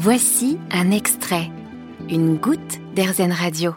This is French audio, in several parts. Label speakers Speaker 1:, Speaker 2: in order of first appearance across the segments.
Speaker 1: Voici un extrait, une goutte d'Airzen Radio.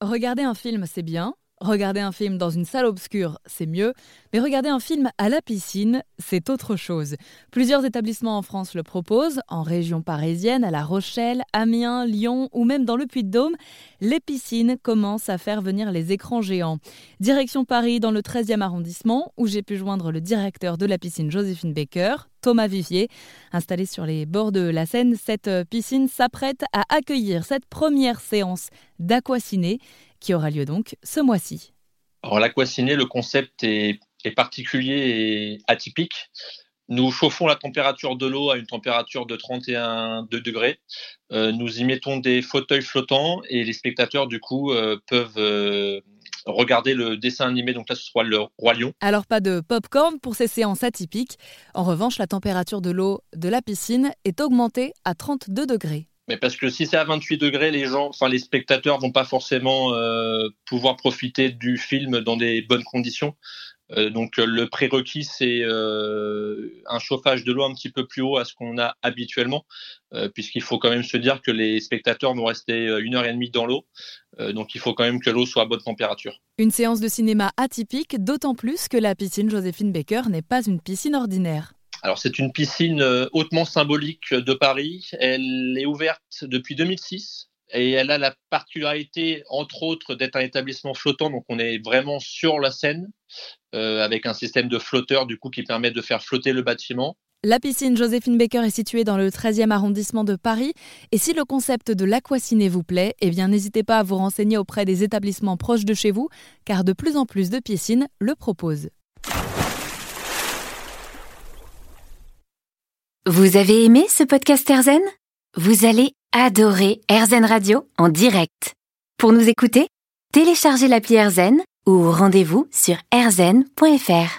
Speaker 2: Regarder un film, c'est bien. Regarder un film dans une salle obscure, c'est mieux, mais regarder un film à la piscine, c'est autre chose. Plusieurs établissements en France le proposent, en région parisienne, à La Rochelle, Amiens, Lyon ou même dans le Puy-de-Dôme, les piscines commencent à faire venir les écrans géants. Direction Paris dans le 13e arrondissement, où j'ai pu joindre le directeur de la piscine Joséphine Baker, Thomas Vivier. Installé sur les bords de la Seine, cette piscine s'apprête à accueillir cette première séance d'aquaciné qui aura lieu donc ce mois-ci.
Speaker 3: Alors l'aquaciné, le concept est, particulier et atypique. Nous chauffons la température de l'eau à une température de 31 degrés. Euh, nous y mettons des fauteuils flottants et les spectateurs du coup euh, peuvent euh, regarder le dessin animé. Donc là, ce sera le Roi Lion.
Speaker 2: Alors pas de pop-corn pour ces séances atypiques. En revanche, la température de l'eau de la piscine est augmentée à 32 degrés.
Speaker 3: Mais parce que si c'est à 28 degrés, les gens, enfin les spectateurs vont pas forcément euh, pouvoir profiter du film dans des bonnes conditions. Euh, donc le prérequis c'est euh, un chauffage de l'eau un petit peu plus haut à ce qu'on a habituellement, puisqu'il faut quand même se dire que les spectateurs vont rester une heure et demie dans l'eau, donc il faut quand même que l'eau soit à bonne température.
Speaker 2: Une séance de cinéma atypique, d'autant plus que la piscine Joséphine Baker n'est pas une piscine ordinaire.
Speaker 3: Alors c'est une piscine euh, hautement symbolique de Paris. Elle est ouverte depuis 2006 et elle a la particularité, entre autres, d'être un établissement flottant. Donc on est vraiment sur la Seine euh, avec un système de flotteurs du coup qui permet de faire flotter le bâtiment.
Speaker 2: La piscine Joséphine Baker est située dans le 13e arrondissement de Paris. Et si le concept de l'aquaciné vous plaît, eh bien n'hésitez pas à vous renseigner auprès des établissements proches de chez vous, car de plus en plus de piscines le proposent.
Speaker 1: Vous avez aimé ce podcast Erzen Vous allez adorer Erzen Radio en direct. Pour nous écouter, téléchargez l'appli Erzen ou rendez-vous sur erzen.fr.